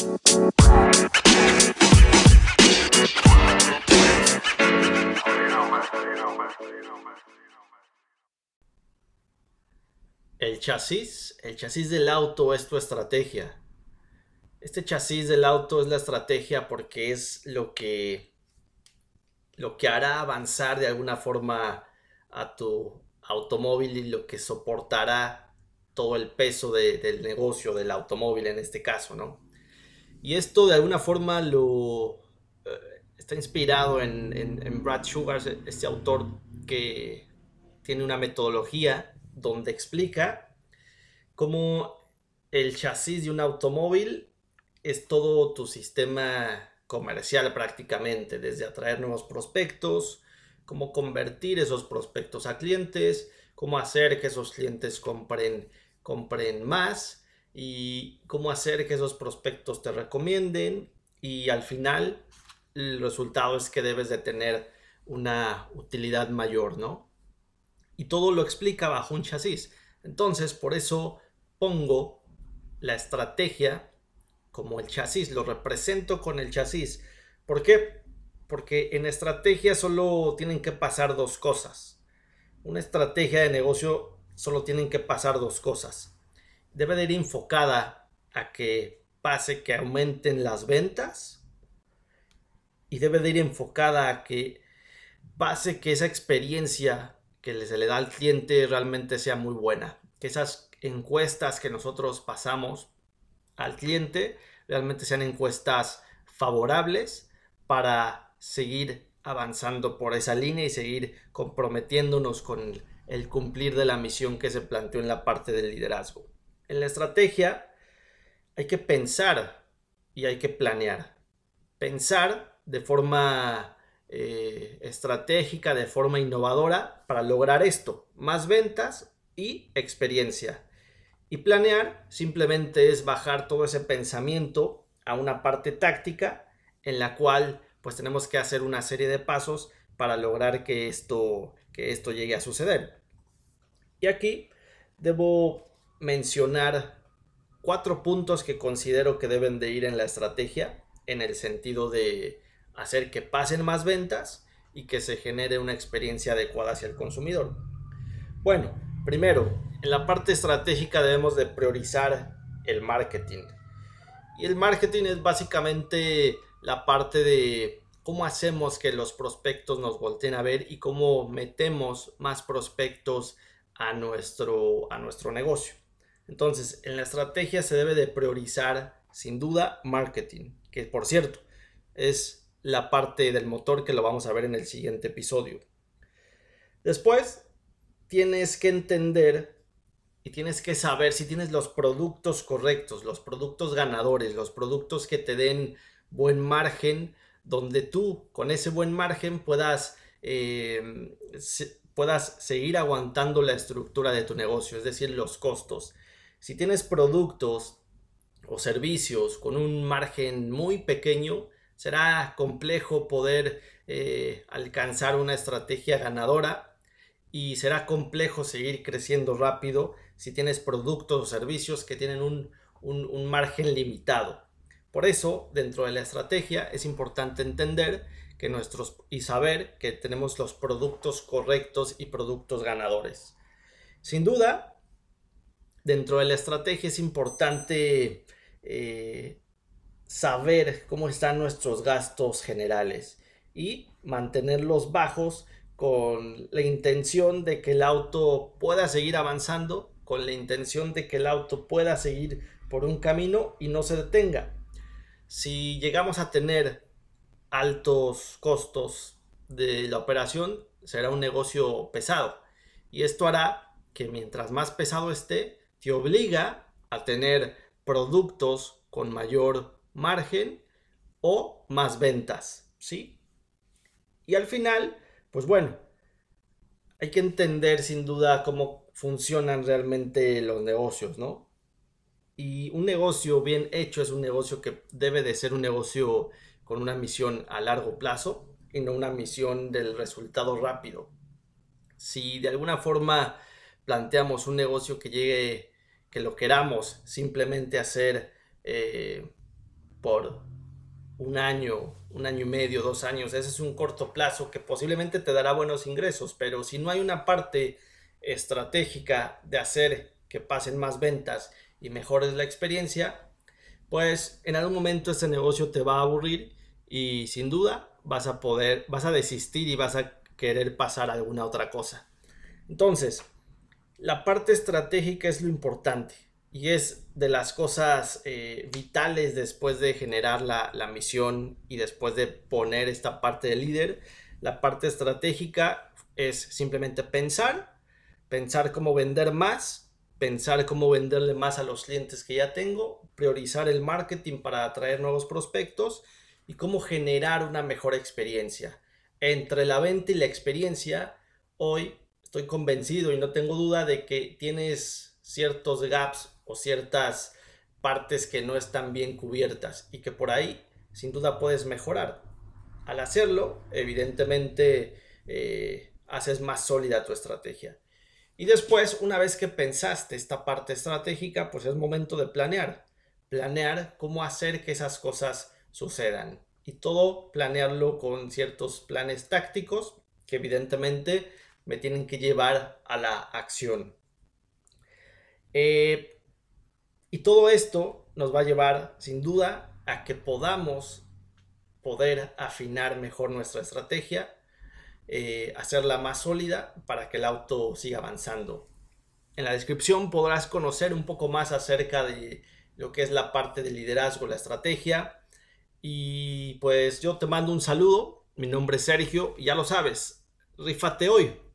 El chasis, el chasis del auto es tu estrategia. Este chasis del auto es la estrategia porque es lo que lo que hará avanzar de alguna forma a tu automóvil y lo que soportará todo el peso del negocio del automóvil en este caso, ¿no? Y esto de alguna forma lo eh, está inspirado en, en Brad Sugar, este autor que tiene una metodología donde explica cómo el chasis de un automóvil es todo tu sistema comercial prácticamente, desde atraer nuevos prospectos, cómo convertir esos prospectos a clientes, cómo hacer que esos clientes compren, compren más y cómo hacer que esos prospectos te recomienden y al final el resultado es que debes de tener una utilidad mayor, ¿no? y todo lo explica bajo un chasis. Entonces, por eso pongo la estrategia como el chasis, lo represento con el chasis. ¿Por qué? Porque en estrategia solo tienen que pasar dos cosas. Una estrategia de negocio solo tienen que pasar dos cosas. Debe de ir enfocada a que pase que aumenten las ventas y debe de ir enfocada a que pase que esa experiencia que se le da al cliente realmente sea muy buena. Que esas encuestas que nosotros pasamos al cliente realmente sean encuestas favorables para seguir avanzando por esa línea y seguir comprometiéndonos con el cumplir de la misión que se planteó en la parte del liderazgo. En la estrategia hay que pensar y hay que planear. Pensar de forma eh, estratégica, de forma innovadora para lograr esto, más ventas y experiencia. Y planear simplemente es bajar todo ese pensamiento a una parte táctica en la cual pues tenemos que hacer una serie de pasos para lograr que esto, que esto llegue a suceder. Y aquí debo mencionar cuatro puntos que considero que deben de ir en la estrategia en el sentido de hacer que pasen más ventas y que se genere una experiencia adecuada hacia el consumidor. Bueno, primero, en la parte estratégica debemos de priorizar el marketing. Y el marketing es básicamente la parte de cómo hacemos que los prospectos nos volteen a ver y cómo metemos más prospectos a nuestro, a nuestro negocio. Entonces, en la estrategia se debe de priorizar sin duda marketing, que por cierto es la parte del motor que lo vamos a ver en el siguiente episodio. Después, tienes que entender y tienes que saber si tienes los productos correctos, los productos ganadores, los productos que te den buen margen, donde tú con ese buen margen puedas, eh, puedas seguir aguantando la estructura de tu negocio, es decir, los costos. Si tienes productos o servicios con un margen muy pequeño, será complejo poder eh, alcanzar una estrategia ganadora y será complejo seguir creciendo rápido si tienes productos o servicios que tienen un, un margen limitado. Por eso, dentro de la estrategia es importante entender que nuestros y saber que tenemos los productos correctos y productos ganadores. Sin duda, dentro de la estrategia es importante eh, saber cómo están nuestros gastos generales y mantenerlos bajos con la intención de que el auto pueda seguir avanzando, con la intención de que el auto pueda seguir por un camino y no se detenga. Si llegamos a tener altos costos de la operación, será un negocio pesado. Y esto hará que mientras más pesado esté, te obliga a tener productos con mayor margen o más ventas, ¿sí? Y al final, pues bueno, hay que entender sin duda cómo funcionan realmente los negocios, ¿no? Y un negocio bien hecho es un negocio que debe de ser un negocio con una misión a largo plazo y no una misión del resultado rápido. Si de alguna forma planteamos un negocio que llegue, que lo queramos simplemente hacer eh, por un año, un año y medio, dos años. Ese es un corto plazo que posiblemente te dará buenos ingresos, pero si no hay una parte estratégica de hacer que pasen más ventas y mejores la experiencia, pues en algún momento este negocio te va a aburrir y sin duda vas a poder, vas a desistir y vas a querer pasar a alguna otra cosa. Entonces, la parte estratégica es lo importante y es de las cosas eh, vitales después de generar la, la misión y después de poner esta parte de líder. La parte estratégica es simplemente pensar, pensar cómo vender más pensar cómo venderle más a los clientes que ya tengo, priorizar el marketing para atraer nuevos prospectos y cómo generar una mejor experiencia. Entre la venta y la experiencia, hoy estoy convencido y no tengo duda de que tienes ciertos gaps o ciertas partes que no están bien cubiertas y que por ahí sin duda puedes mejorar. Al hacerlo, evidentemente, eh, haces más sólida tu estrategia. Y después, una vez que pensaste esta parte estratégica, pues es momento de planear. Planear cómo hacer que esas cosas sucedan. Y todo planearlo con ciertos planes tácticos que evidentemente me tienen que llevar a la acción. Eh, y todo esto nos va a llevar sin duda a que podamos poder afinar mejor nuestra estrategia eh, hacerla más sólida para que el auto siga avanzando. En la descripción podrás conocer un poco más acerca de lo que es la parte de liderazgo, la estrategia. Y pues yo te mando un saludo. Mi nombre es Sergio y ya lo sabes, rifate hoy.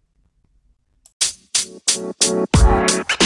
Thank you.